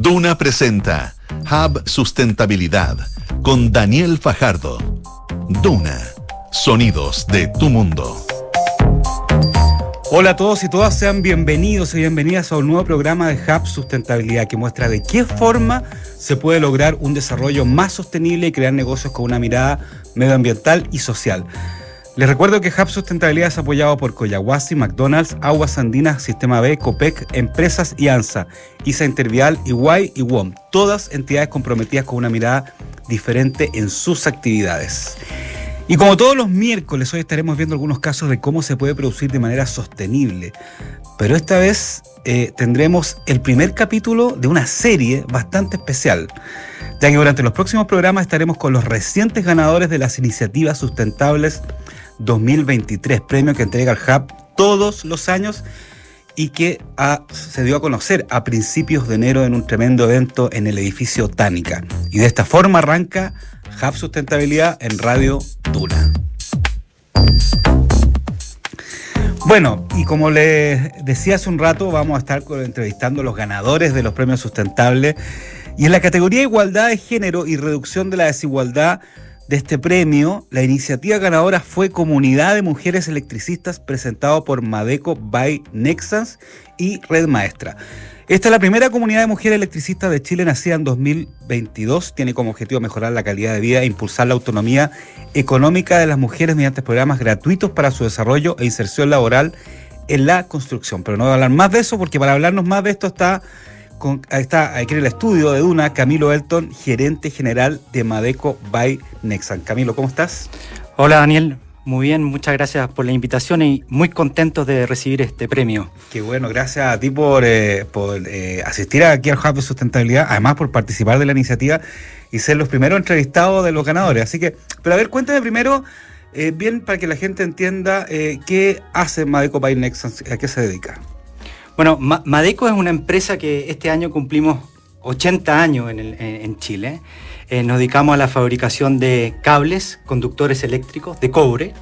Duna presenta Hub Sustentabilidad con Daniel Fajardo. Duna, sonidos de tu mundo. Hola a todos y todas, sean bienvenidos y bienvenidas a un nuevo programa de Hub Sustentabilidad que muestra de qué forma se puede lograr un desarrollo más sostenible y crear negocios con una mirada medioambiental y social. Les recuerdo que Hub Sustentabilidad es apoyado por Coyahuasi, McDonald's, Aguas Andinas, Sistema B, COPEC, Empresas y ANSA, ISA Intervial, Iguay y WOM, todas entidades comprometidas con una mirada diferente en sus actividades. Y como todos los miércoles, hoy estaremos viendo algunos casos de cómo se puede producir de manera sostenible. Pero esta vez eh, tendremos el primer capítulo de una serie bastante especial, ya que durante los próximos programas estaremos con los recientes ganadores de las iniciativas sustentables 2023, premio que entrega el Hub todos los años y que se dio a conocer a principios de enero en un tremendo evento en el edificio Tánica. Y de esta forma arranca Hub Sustentabilidad en Radio Tuna. Bueno, y como les decía hace un rato, vamos a estar entrevistando a los ganadores de los premios sustentables. Y en la categoría Igualdad de Género y Reducción de la Desigualdad, de este premio, la iniciativa ganadora fue Comunidad de Mujeres Electricistas presentado por Madeco by Nexans y Red Maestra. Esta es la primera comunidad de mujeres electricistas de Chile nacida en 2022. Tiene como objetivo mejorar la calidad de vida e impulsar la autonomía económica de las mujeres mediante programas gratuitos para su desarrollo e inserción laboral en la construcción. Pero no voy a hablar más de eso porque para hablarnos más de esto está está aquí en el estudio de Duna Camilo Elton, gerente general de Madeco by Nexan. Camilo, ¿cómo estás? Hola Daniel, muy bien, muchas gracias por la invitación y muy contentos de recibir este premio. Qué bueno, gracias a ti por, eh, eh, asistir aquí al Hub de Sustentabilidad, además por participar de la iniciativa y ser los primeros entrevistados de los ganadores. Así que, pero a ver, cuéntame primero, eh, bien para que la gente entienda qué hace Madeco by Nexan, a qué se dedica. Bueno, Madeco es una empresa que este año cumplimos 80 años en, Chile. Eh, nos dedicamos a la fabricación de cables, conductores eléctricos de cobre.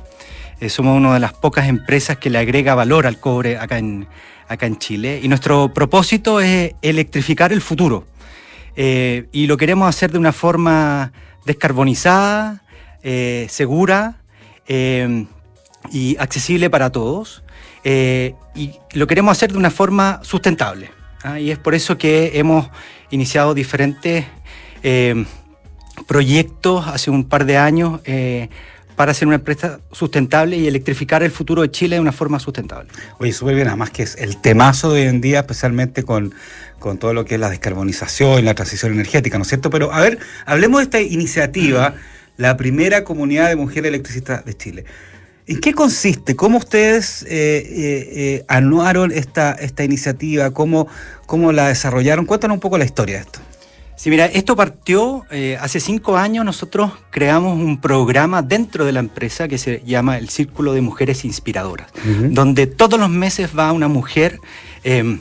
Eh, somos una de las pocas empresas que le agrega valor al cobre acá en, Chile. Y nuestro propósito es electrificar el futuro. Eh, y lo queremos hacer de una forma descarbonizada, segura y accesible para todos. Eh, y lo queremos hacer de una forma sustentable. ¿ah? Y es por eso que hemos iniciado diferentes eh, proyectos hace un par de años eh, para hacer una empresa sustentable y electrificar el futuro de Chile de una forma sustentable. Oye, súper bien, además que es el temazo de hoy en día, especialmente con, con todo lo que es la descarbonización, la transición energética, ¿no es cierto? Pero a ver, hablemos de esta iniciativa, la primera comunidad de mujeres electricistas de Chile. ¿En qué consiste? ¿Cómo ustedes eh, eh, eh, anuaron esta, esta iniciativa? ¿Cómo, ¿Cómo la desarrollaron? Cuéntanos un poco la historia de esto. Sí, mira, esto partió hace cinco años. Nosotros creamos un programa dentro de la empresa que se llama el Círculo de Mujeres Inspiradoras, donde todos los meses va una mujer em,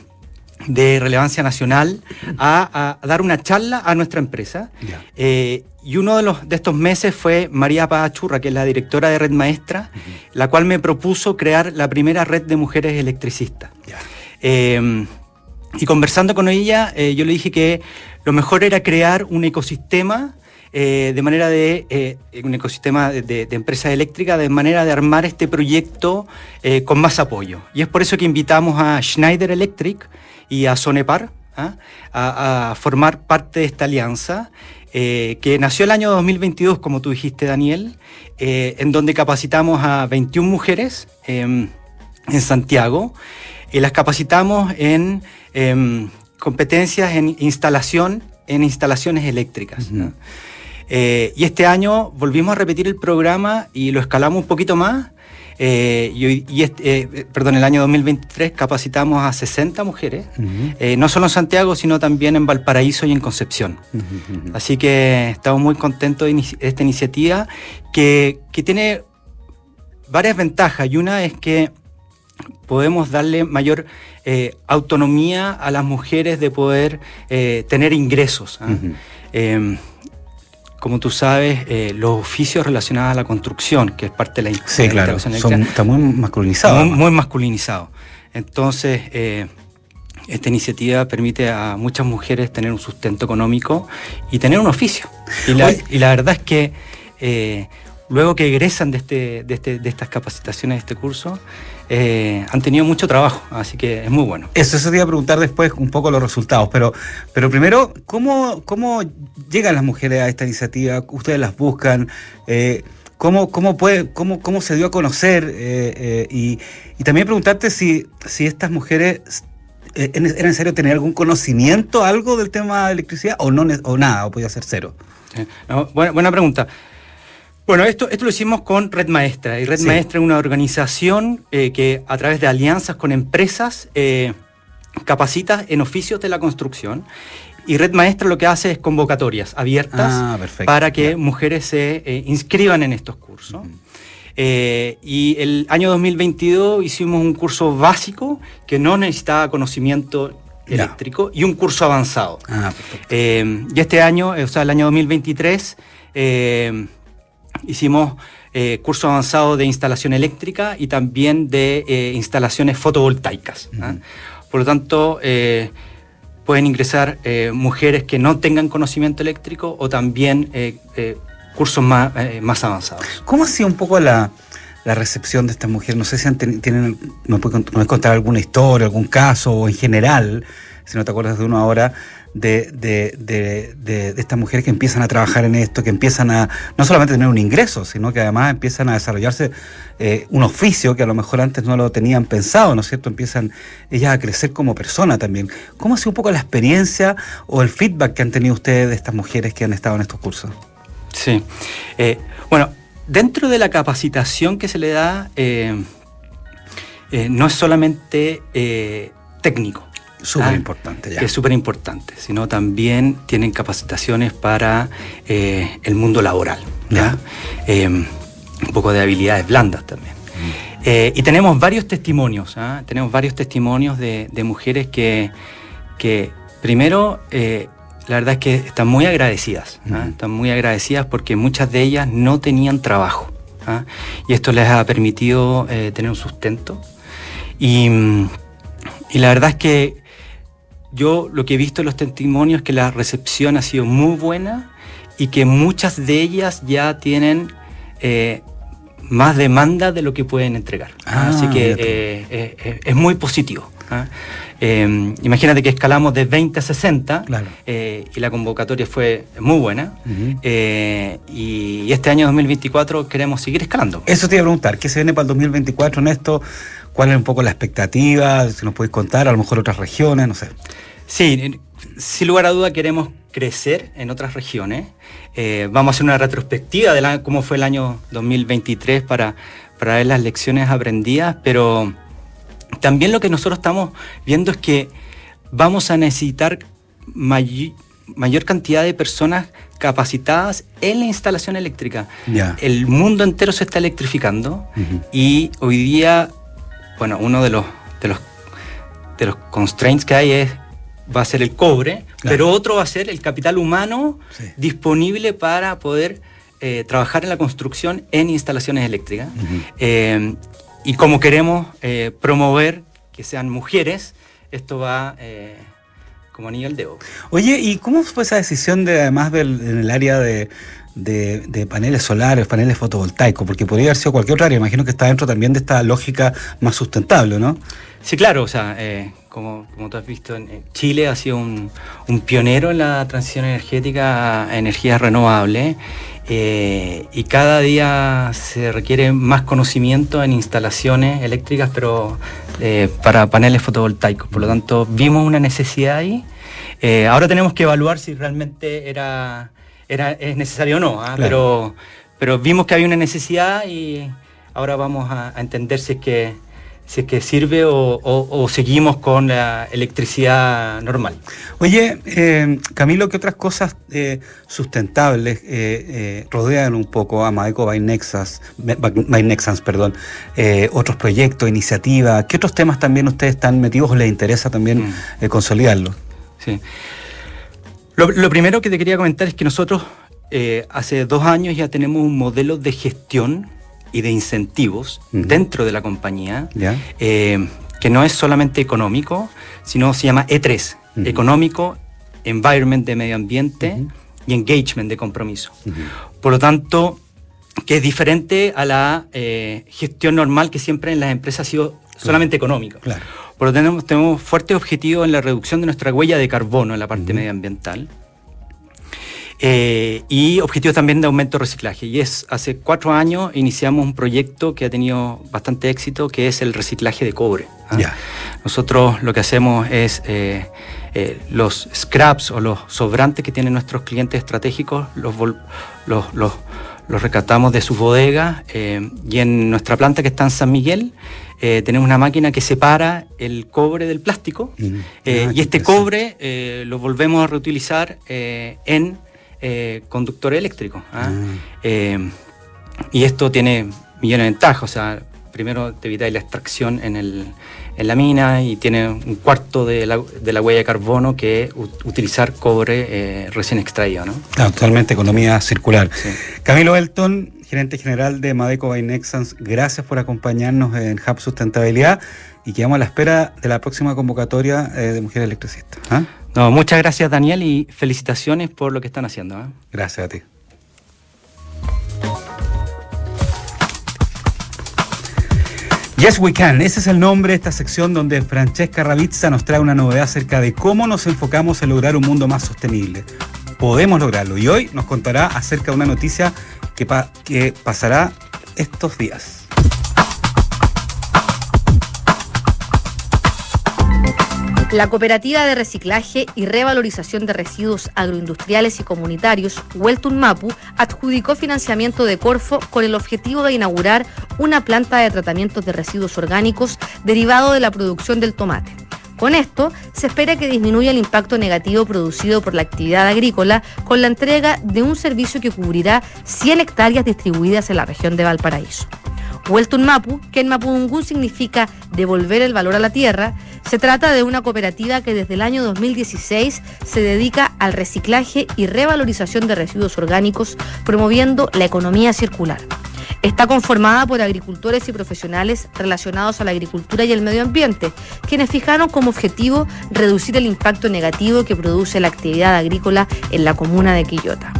de relevancia nacional a, dar una charla a nuestra empresa. Y uno de, los, de estos meses fue María Pachurra, que es la directora de Red Maestra, la cual me propuso crear la primera red de mujeres electricistas. Eh, y conversando con ella, eh, yo le dije que lo mejor era crear un ecosistema eh, de manera de un ecosistema de, empresas eléctricas, de manera de armar este proyecto con más apoyo. Y es por eso que invitamos a Schneider Electric y a Sonepar ¿ah? a, a, formar parte de esta alianza eh, que nació el año 2022, como tú dijiste, Daniel, eh, en donde capacitamos a 21 mujeres em, en Santiago. y las capacitamos en em, competencias en instalación, en instalaciones eléctricas. Eh, y este año volvimos a repetir el programa y lo escalamos un poquito más eh, y, este, eh, perdón, el año 2023 capacitamos a 60 mujeres, eh, no solo en Santiago, sino también en Valparaíso y en Concepción. Así que estamos muy contentos de esta iniciativa que, que tiene varias ventajas y una es que podemos darle mayor autonomía a las mujeres de poder tener ingresos. ¿ah? Como tú sabes, eh, los oficios relacionados a la construcción, que es parte de la Sí, claro, está muy masculinizado. Muy, masculinizado. Entonces, eh, esta iniciativa permite a muchas mujeres tener un sustento económico y tener un oficio. Y la, y la verdad es que eh, luego que egresan de, este, de, este, de estas capacitaciones, de este curso, eh, han tenido mucho trabajo, así que es muy bueno. Eso se te iba a preguntar después un poco los resultados, pero, pero primero, ¿cómo, ¿cómo llegan las mujeres a esta iniciativa? ¿Ustedes las buscan? Eh, ¿Cómo, cómo, puede, cómo, cómo se dio a conocer? Eh, y, y, también preguntarte si, si estas mujeres era necesario tener algún conocimiento, algo del tema de electricidad o, no, o nada, o podía ser cero. No, buena, buena, pregunta. Bueno, esto, esto lo hicimos con Red Maestra. Y Red sí. Maestra es una organización eh, que a través de alianzas con empresas eh, capacita en oficios de la construcción. Y Red Maestra lo que hace es convocatorias abiertas ah, para que yeah. mujeres se eh, inscriban en estos cursos. Uh -huh. Eh, y el año 2022 hicimos un curso básico que no necesitaba conocimiento eléctrico yeah. y un curso avanzado. Ah, eh, y este año, o sea, el año 2023, eh, hicimos eh, curso avanzado de instalación eléctrica y también de eh, instalaciones fotovoltaicas. Uh -huh. Por lo tanto, eh, pueden ingresar mujeres que no tengan conocimiento eléctrico o también cursos más, eh, más avanzados. ¿Cómo ha sido un poco la, la recepción de estas mujeres? No sé si han tienen, ¿me puedes contar alguna historia, algún caso o en general, si no te acuerdas de uno ahora, de, de, de, de, estas mujeres que empiezan a trabajar en esto, que empiezan a no solamente tener un ingreso, sino que además empiezan a desarrollarse eh, un oficio que a lo mejor antes no lo tenían pensado, ¿no es cierto? Empiezan ellas a crecer como persona también. ¿Cómo ha sido un poco la experiencia o el feedback que han tenido ustedes de estas mujeres que han estado en estos cursos? Sí. Eh, bueno, dentro de la capacitación que se le da, eh, no es solamente técnico. Súper importante, ya. Que es súper importante, sino también tienen capacitaciones para eh, el mundo laboral. ¿ya? un poco de habilidades blandas también. Mm. y tenemos varios testimonios, ¿ah? tenemos varios testimonios de, de mujeres que, que primero la verdad es que están muy agradecidas, ¿eh? están muy agradecidas porque muchas de ellas no tenían trabajo ¿eh? y esto les ha permitido eh, tener un sustento y, y, la verdad es que yo lo que he visto en los testimonios es que la recepción ha sido muy buena y que muchas de ellas ya tienen eh, más demanda de lo que pueden entregar. Ah, Así que es muy positivo. Eh, imagínate que escalamos de 20 a 60 claro. eh, y la convocatoria fue muy buena. Uh -huh. eh, y este año 2024 queremos seguir escalando. Eso te iba a preguntar, ¿qué se viene para el 2024 en esto? ¿Cuál es un poco la expectativa? Si nos podéis contar, a lo mejor otras regiones, no sé. Sí, sin lugar a duda queremos crecer en otras regiones. Eh, vamos a hacer una retrospectiva de la, cómo fue el año 2023 para, para ver las lecciones aprendidas, pero también lo que nosotros estamos viendo es que vamos a necesitar may mayor cantidad de personas capacitadas en la instalación eléctrica. Yeah. El mundo entero se está electrificando uh -huh. y hoy día, bueno, uno de los, de los, de los constraints que hay es va a ser el cobre, claro. pero otro va a ser el capital humano sí. disponible para poder eh, trabajar en la construcción en instalaciones eléctricas. Uh -huh. eh, y como queremos eh, promover que sean mujeres, esto va como anillo al dedo. Oye, ¿y cómo fue esa decisión de, además del, en el área de, de, paneles solares, paneles fotovoltaicos? Porque podría haber sido cualquier otra área, imagino que está dentro también de esta lógica más sustentable, ¿no? Sí, claro, o sea, eh, como, como tú has visto, en Chile ha sido un, pionero en la transición energética a energías renovables eh, y cada día se requiere más conocimiento en instalaciones eléctricas, pero eh, para paneles fotovoltaicos. Por lo tanto, vimos una necesidad ahí. Eh, ahora tenemos que evaluar si realmente era, era es necesario o no, ¿ah? claro. pero, pero vimos que había una necesidad y ahora vamos a, a entender si es que si es que sirve o, o, o, seguimos con la electricidad normal. Oye, eh, Camilo, ¿qué otras cosas eh, sustentables eh, eh rodean un poco a Maeco by Nexans, perdón, otros proyectos, iniciativas? ¿Qué otros temas también ustedes están metidos o les interesa también mm. Consolidarlos? Sí. Lo, lo, primero que te quería comentar es que nosotros hace dos años ya tenemos un modelo de gestión y de incentivos uh -huh. dentro de la compañía eh, que no es solamente económico, sino se llama E3, económico, environment de medio ambiente y engagement de compromiso. Por lo tanto, que es diferente a la eh, gestión normal que siempre en las empresas ha sido solamente económica. Por lo tanto, tenemos, fuertes objetivos en la reducción de nuestra huella de carbono en la parte medioambiental. Eh, y objetivos también de aumento de reciclaje. Y es, hace cuatro años iniciamos un proyecto que ha tenido bastante éxito, que es el reciclaje de cobre. ¿ah? Nosotros lo que hacemos es eh, eh, los scraps o los sobrantes que tienen nuestros clientes estratégicos, los, los, los, los rescatamos de sus bodegas y en nuestra planta que está en San Miguel, eh, tenemos una máquina que separa el cobre del plástico mm. eh, ah, y este cobre eh, lo volvemos a reutilizar en conductor eléctrico. ¿ah? Ah. y esto tiene millones de ventajas, o sea, primero te evita la extracción en, el, en la mina y tiene un cuarto de la, de la huella de carbono que utilizar cobre recién extraído. ¿no? totalmente economía circular. Camilo Elton, gerente general de Madeco by Nexans, gracias por acompañarnos en Hub Sustentabilidad y quedamos a la espera de la próxima convocatoria eh, de Mujeres Electricistas. ¿ah? No, muchas gracias Daniel y felicitaciones por lo que están haciendo. ¿ah? Gracias a ti. Yes We Can, ese es el nombre de esta sección donde Francesca Ravizza nos trae una novedad acerca de cómo nos enfocamos en lograr un mundo más sostenible. Podemos lograrlo y hoy nos contará acerca de una noticia que, pasará estos días. La Cooperativa de Reciclaje y Revalorización de Residuos Agroindustriales y Comunitarios, Hueltun Mapu, adjudicó financiamiento de Corfo con el objetivo de inaugurar una planta de tratamiento de residuos orgánicos derivado de la producción del tomate. Con esto, se espera que disminuya el impacto negativo producido por la actividad agrícola con la entrega de un servicio que cubrirá 100 hectáreas distribuidas en la región de Valparaíso. Hueltun Mapu, que en Mapudungún significa devolver el valor a la tierra, se trata de una cooperativa que desde el año 2016 se dedica al reciclaje y revalorización de residuos orgánicos, promoviendo la economía circular. Está conformada por agricultores y profesionales relacionados a la agricultura y el medio ambiente, quienes fijaron como objetivo reducir el impacto negativo que produce la actividad agrícola en la comuna de Quillota.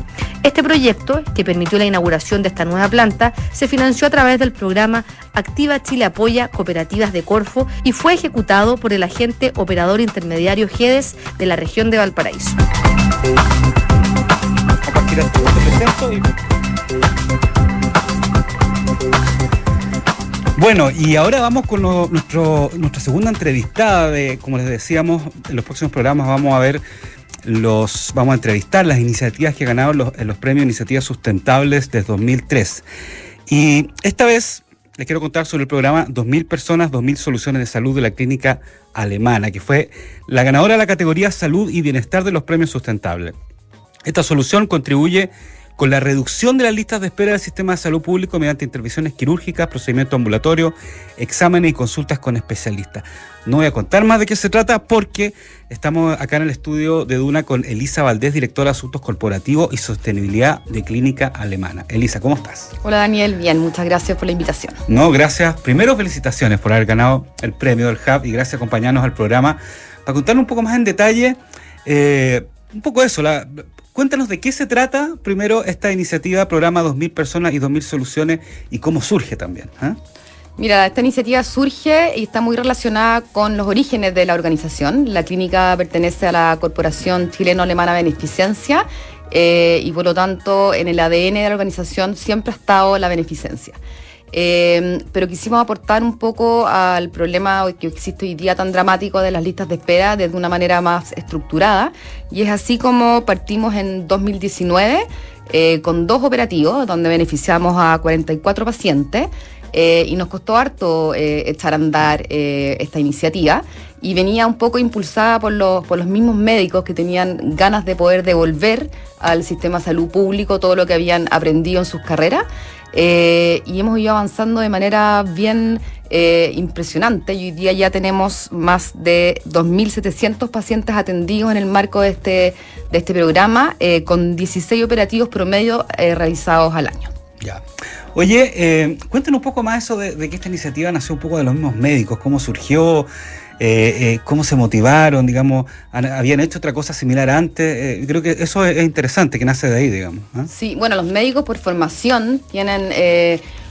Este proyecto, que permitió la inauguración de esta nueva planta, se financió a través del programa Activa Chile Apoya Cooperativas de Corfo y fue ejecutado por el agente operador intermediario GEDES de la región de Valparaíso. Bueno, y ahora vamos con nuestro, nuestra segunda entrevistada. De, como les decíamos, en los próximos programas vamos a ver los, vamos a entrevistar las iniciativas que ganaron los, en los premios Iniciativas Sustentables desde 2003. Y esta vez les quiero contar sobre el programa 2000 personas, 2000 soluciones de salud de la clínica alemana, que fue la ganadora de la categoría Salud y Bienestar de los premios Sustentables. Esta solución contribuye con la reducción de las listas de espera del sistema de salud público mediante intervenciones quirúrgicas, procedimientos ambulatorios, exámenes y consultas con especialistas. No voy a contar más de qué se trata porque estamos acá en el estudio de Duna con Elisa Valdés, directora de Asuntos Corporativos y Sostenibilidad de Clínica Alemana. Elisa, ¿cómo estás? Hola Daniel, bien, muchas gracias por la invitación. No, gracias. Primero felicitaciones por haber ganado el premio del Hub y gracias por acompañarnos al programa para contarnos un poco más en detalle. Eh, un poco eso, la, Cuéntanos de qué se trata primero esta iniciativa, programa 2.000 personas y 2.000 soluciones y cómo surge también. ¿eh? Mira, esta iniciativa surge y está muy relacionada con los orígenes de la organización. La clínica pertenece a la Corporación Chileno-Alemana Beneficencia eh, y por lo tanto en el ADN de la organización siempre ha estado la beneficencia. Eh, pero quisimos aportar un poco al problema que existe hoy día tan dramático de las listas de espera desde una manera más estructurada. Y es así como partimos en 2019 eh, con dos operativos donde beneficiamos a 44 pacientes. Eh, y nos costó harto echar a andar esta iniciativa y venía un poco impulsada por los, por los mismos médicos que tenían ganas de poder devolver al sistema de salud público todo lo que habían aprendido en sus carreras eh, y hemos ido avanzando de manera bien eh, impresionante hoy día ya tenemos más de 2.700 pacientes atendidos en el marco de este, de este programa, eh, con 16 operativos promedio realizados al año. Ya. Oye, eh, cuéntanos un poco más eso de, que esta iniciativa nació un poco de los mismos médicos, cómo surgió, eh, eh, cómo se motivaron, digamos, habían hecho otra cosa similar antes. Eh, creo que eso es, interesante, que nace de ahí, digamos. ¿ah? Sí, bueno, los médicos por formación tienen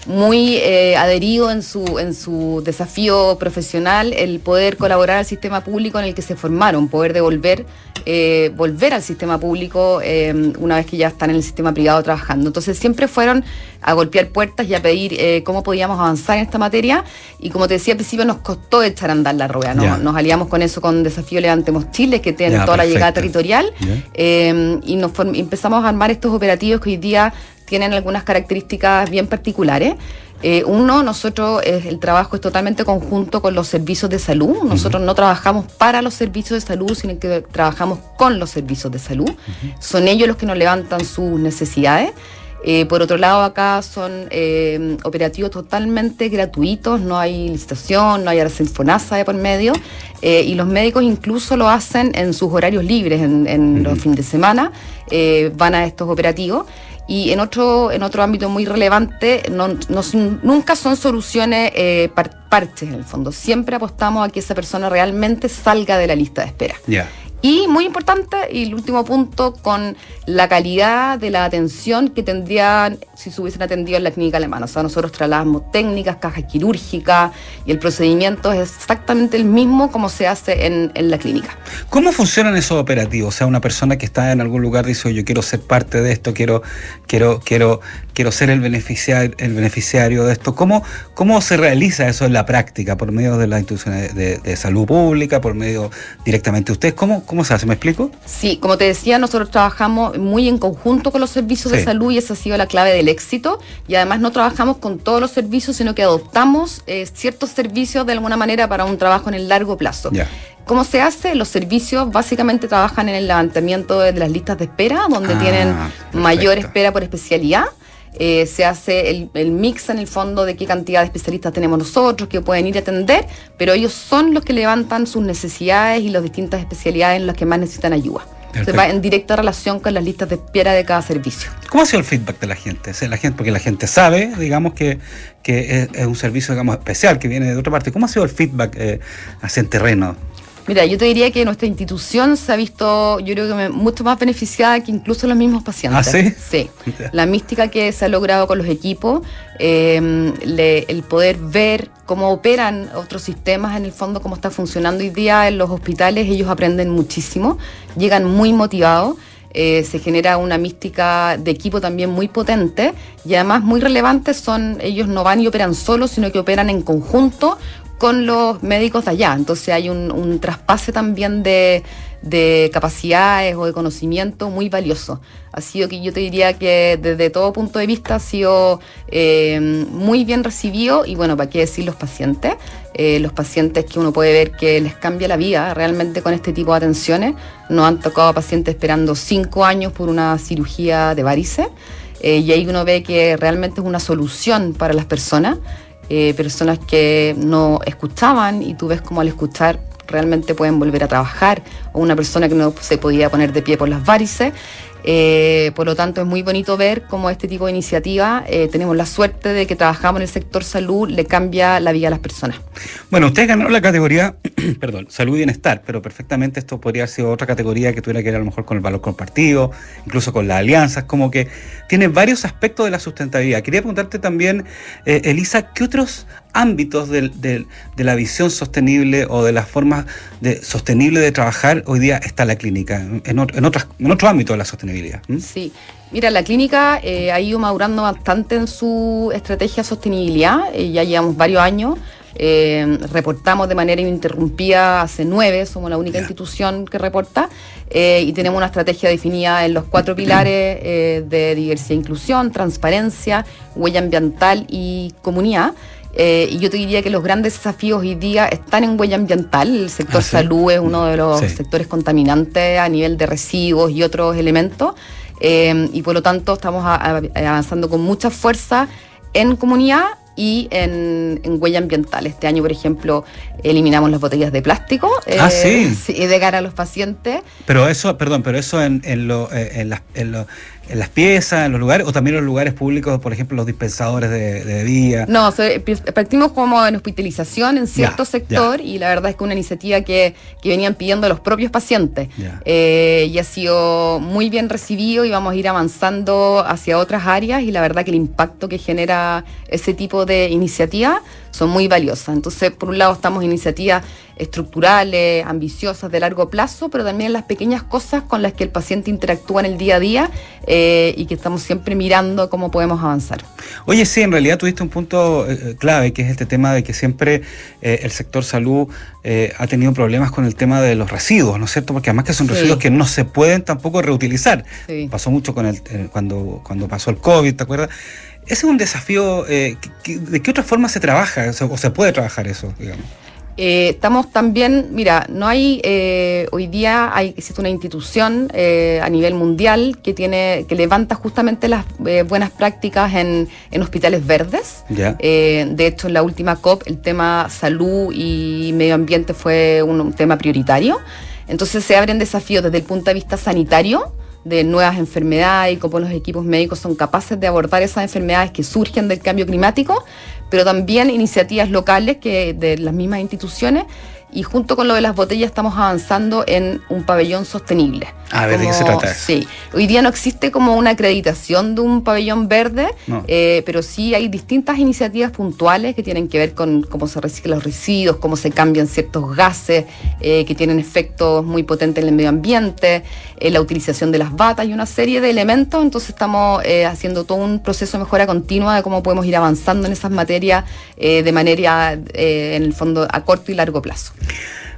muy eh, adherido en su, en su desafío profesional el poder colaborar al sistema público en el que se formaron, poder devolver, eh, volver al sistema público eh, una vez que ya están en el sistema privado trabajando. Entonces siempre fueron a golpear puertas y a pedir eh, cómo podíamos avanzar en esta materia y como te decía al principio nos costó echar a andar la rueda, ¿no? nos aliamos con eso con Desafío Levantemos Chile que tiene toda la llegada territorial eh, y nos empezamos a armar estos operativos que hoy día tienen algunas características bien particulares. Eh, uno, nosotros eh, el trabajo es totalmente conjunto con los servicios de salud. Nosotros no trabajamos para los servicios de salud, sino que trabajamos con los servicios de salud. Son ellos los que nos levantan sus necesidades. Eh, por otro lado, acá son eh, operativos totalmente gratuitos, no hay licitación, no hay arsenfonasa de por medio, y los médicos incluso lo hacen en sus horarios libres, en, en los fines de semana, van a estos operativos. Y en otro, en otro ámbito muy relevante, no, nunca son soluciones eh, par- parches en el fondo. Siempre apostamos a que esa persona realmente salga de la lista de espera. Ya. Y muy importante, y el último punto, con la calidad de la atención que tendrían si se hubiesen atendido en la clínica alemana. O sea, nosotros trasladamos técnicas, cajas quirúrgicas, y el procedimiento es exactamente el mismo como se hace en, en la clínica. ¿Cómo funcionan esos operativos? O sea, una persona que está en algún lugar dice, "Oye, yo quiero ser parte de esto, quiero, quiero, quiero, quiero ser el beneficiario, el beneficiario de esto. ¿Cómo, ¿Cómo se realiza eso en la práctica? ¿Por medio de las instituciones de, de salud pública? ¿Por medio directamente de ustedes? ¿Cómo, ¿Cómo se hace? ¿Me explico? Sí, como te decía, nosotros trabajamos muy en conjunto con los servicios de Sí. salud y esa ha sido la clave del éxito. Y además no trabajamos con todos los servicios, sino que adoptamos eh, ciertos servicios de alguna manera para un trabajo en el largo plazo. ¿Cómo se hace? Los servicios básicamente trabajan en el levantamiento de las listas de espera, donde Ah, tienen perfecto. mayor espera por especialidad. Eh, se hace el, el mix en el fondo de qué cantidad de especialistas tenemos nosotros que pueden ir a atender, pero ellos son los que levantan sus necesidades y las distintas especialidades en las que más necesitan ayuda. Se va en directa relación con las listas de espera de cada servicio. ¿Cómo ha sido el feedback de la gente? La gente porque la gente sabe, digamos, que, que es, es un servicio, digamos, especial, que viene de otra parte. ¿Cómo ha sido el feedback eh, hacia el terreno? Mira, yo te diría que nuestra institución se ha visto, yo creo que mucho más beneficiada que incluso los mismos pacientes. ¿Ah, sí? Sí. La mística que se ha logrado con los equipos, eh, le- el poder ver cómo operan otros sistemas, en el fondo, cómo está funcionando hoy día en los hospitales, ellos aprenden muchísimo, llegan muy motivados. eh, se genera una mística de equipo también muy potente y además muy relevante son, ellos no van y operan solos, sino que operan en conjunto con los médicos de allá. Entonces hay un, un traspase también de, de capacidades o de conocimiento muy valioso. Ha sido que yo te diría que desde todo punto de vista ha sido eh, muy bien recibido y bueno, para qué decir los pacientes. Eh, los pacientes que uno puede ver que les cambia la vida realmente con este tipo de atenciones. Nos han tocado pacientes esperando cinco años por una cirugía de varices. Eh, y ahí uno ve que realmente es una solución para las personas, eh, personas que no escuchaban y tú ves como al escuchar realmente pueden volver a trabajar, o una persona que no se podía poner de pie por las varices. Eh, por lo tanto, es muy bonito ver cómo este tipo de iniciativa, eh, tenemos la suerte de que trabajamos en el sector salud, le cambia la vida a las personas. Bueno, usted ganó la categoría, perdón, salud y bienestar, pero perfectamente esto podría haber sido otra categoría que tuviera que ver a lo mejor con el valor compartido, incluso con las alianzas, como que tiene varios aspectos de la sustentabilidad. Quería preguntarte también, eh, Elisa, ¿qué otros ámbitos de la visión sostenible o de las formas de, sostenible de trabajar hoy día está la clínica, en, ot- en, otras, en otro ámbito de la sostenibilidad? ¿Mm? Sí, mira, la clínica eh, ha ido madurando bastante en su estrategia de sostenibilidad, eh, ya llevamos varios años, eh, reportamos de manera ininterrumpida hace nueve, somos la única institución que reporta, eh, y tenemos una estrategia definida en los cuatro pilares de diversidad e inclusión, transparencia, huella ambiental y comunidad. Eh, y yo te diría que los grandes desafíos hoy día están en huella ambiental. El sector Ah, sí. salud es uno de los Sí. sectores contaminantes a nivel de residuos y otros elementos. Eh, y por lo tanto estamos a- a- avanzando con mucha fuerza en comunidad y en, en huella ambiental. Este año, por ejemplo, eliminamos las botellas de plástico Ah, sí. de cara a los pacientes. Pero eso, perdón, pero eso en, en, lo, eh, en, las- en lo- en las piezas, en los lugares, o también en los lugares públicos, por ejemplo, los dispensadores de, de bebida. No, partimos como en hospitalización en cierto sector y la verdad es que una iniciativa que, que venían pidiendo los propios pacientes eh, y ha sido muy bien recibido y vamos a ir avanzando hacia otras áreas y la verdad que el impacto que genera ese tipo de iniciativa son muy valiosas. Entonces, por un lado estamos en iniciativas estructurales, ambiciosas, de largo plazo, pero también las pequeñas cosas con las que el paciente interactúa en el día a día eh, y que estamos siempre mirando cómo podemos avanzar. Oye, sí, en realidad tuviste un punto eh, eh, clave, que es este tema de que siempre el sector salud ha tenido problemas con el tema de los residuos, ¿no es cierto? Porque además que son residuos que no se pueden tampoco reutilizar. Pasó mucho con el, cuando, cuando pasó el COVID, ¿te acuerdas? Ese es un desafío. ¿De qué otra forma se trabaja o se puede trabajar eso, digamos? Eh, estamos también, mira, no hay, eh, hoy día hay, existe una institución eh, a nivel mundial que tiene, que levanta justamente las buenas prácticas en, hospitales verdes. de hecho, en la última COP el tema salud y medio ambiente fue un, tema prioritario. Entonces se abren desafíos desde el punto de vista sanitario de nuevas enfermedades y cómo los equipos médicos son capaces de abordar esas enfermedades que surgen del cambio climático, pero también iniciativas locales que de las mismas instituciones y junto con lo de las botellas estamos avanzando en un pabellón sostenible. A ver, ¿de qué se trata? Sí, hoy día no existe como una acreditación de un pabellón verde, eh, pero sí hay distintas iniciativas puntuales que tienen que ver con cómo se reciclan los residuos, cómo se cambian ciertos gases eh, que tienen efectos muy potentes en el medio ambiente, eh, la utilización de las batas y una serie de elementos. Entonces estamos haciendo todo un proceso de mejora continua de cómo podemos ir avanzando en esas materias de manera, en el fondo, a corto y largo plazo.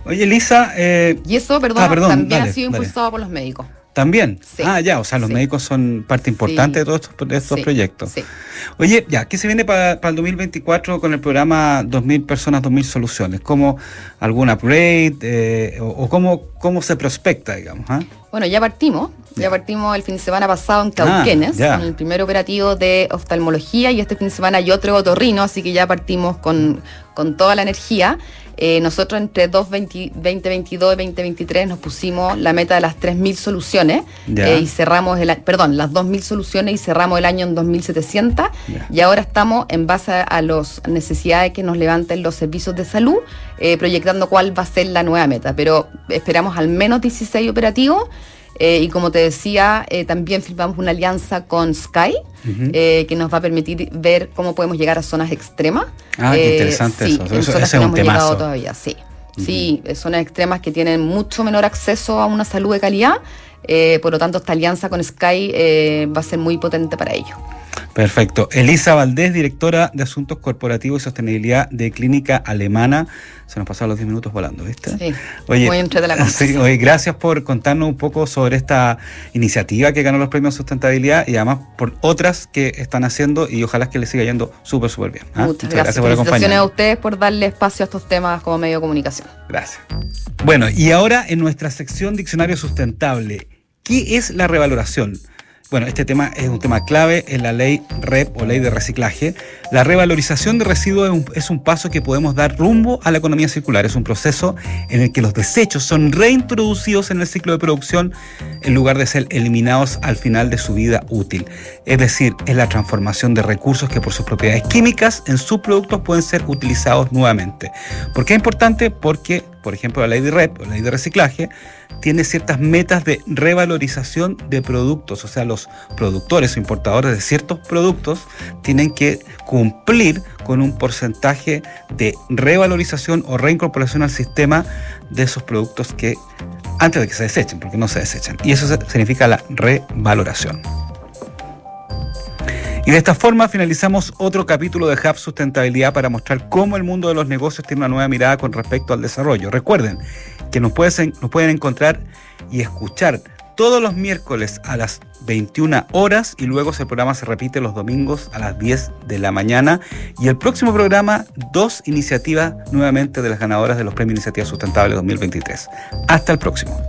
Oye, Lisa. Eh, y eso, perdón, ah, también ha sido impulsado por los médicos. También. Ah, ya, o sea, los médicos son parte importante de todos estos, proyectos. Oye, ya, ¿qué se viene para, el 2024 con el programa 2.000 personas, 2.000 soluciones? ¿Cómo algún upgrade eh, o, cómo, cómo se prospecta, digamos? Ah? Bueno, ya partimos. Ya partimos el fin de semana pasado en Cauquenes, en el primer operativo de oftalmología, y este fin de semana hay otro otorrino, así que ya partimos con, con toda la energía. Eh, nosotros entre 2022 y 2023 nos pusimos la meta de las 3.000 soluciones eh, y cerramos, el, perdón, las 2.000 soluciones y cerramos el año en 2.700 y ahora estamos en base a las necesidades que nos levanten los servicios de salud, eh, proyectando cuál va a ser la nueva meta, pero esperamos al menos 16 operativos. Eh, y como te decía, eh, también firmamos una alianza con Sky, eh, que nos va a permitir ver cómo podemos llegar a zonas extremas. Ah, qué interesante eso. Eso, es un temazo. todavía, sí. Sí, zonas extremas que tienen mucho menor acceso a una salud de calidad. por lo tanto, esta alianza con Sky va a ser muy potente para ello. Perfecto. Elisa Valdés, directora de Asuntos Corporativos y Sostenibilidad de Clínica Alemana. Se nos pasaron los 10 minutos volando, ¿viste? Sí. Oye, muy entre de la sí, oye, gracias por contarnos un poco sobre esta iniciativa que ganó los premios Sustentabilidad y además por otras que están haciendo y ojalá que les siga yendo súper, súper bien. ¿ah? Muchas, gracias, por acompañarnos. a ustedes por darle espacio a estos temas como medio de comunicación. Gracias. Bueno, y ahora en nuestra sección Diccionario Sustentable, ¿qué es la revaloración? Bueno, este tema es un tema clave en la ley REP o ley de reciclaje. La revalorización de residuos es un, paso que podemos dar rumbo a la economía circular. Es un proceso en el que los desechos son reintroducidos en el ciclo de producción en lugar de ser eliminados al final de su vida útil. Es decir, es la transformación de recursos que por sus propiedades químicas en sus productos pueden ser utilizados nuevamente. ¿Por qué es importante? Porque, por ejemplo, la ley de REP o la ley de reciclaje tiene ciertas metas de revalorización de productos, o sea, los productores o importadores de ciertos productos tienen que cumplir con un porcentaje de revalorización o reincorporación al sistema de esos productos que antes de que se desechen, porque no se desechan. Y eso significa la revaloración. Y de esta forma finalizamos otro capítulo de Hub Sustentabilidad para mostrar cómo el mundo de los negocios tiene una nueva mirada con respecto al desarrollo. Recuerden que nos pueden, encontrar y escuchar todos los miércoles a las 21 horas y luego ese programa se repite los domingos a las 10 de la mañana. Y el próximo programa, dos iniciativas nuevamente de las ganadoras de los Premios Iniciativa Sustentable 2023. Hasta el próximo.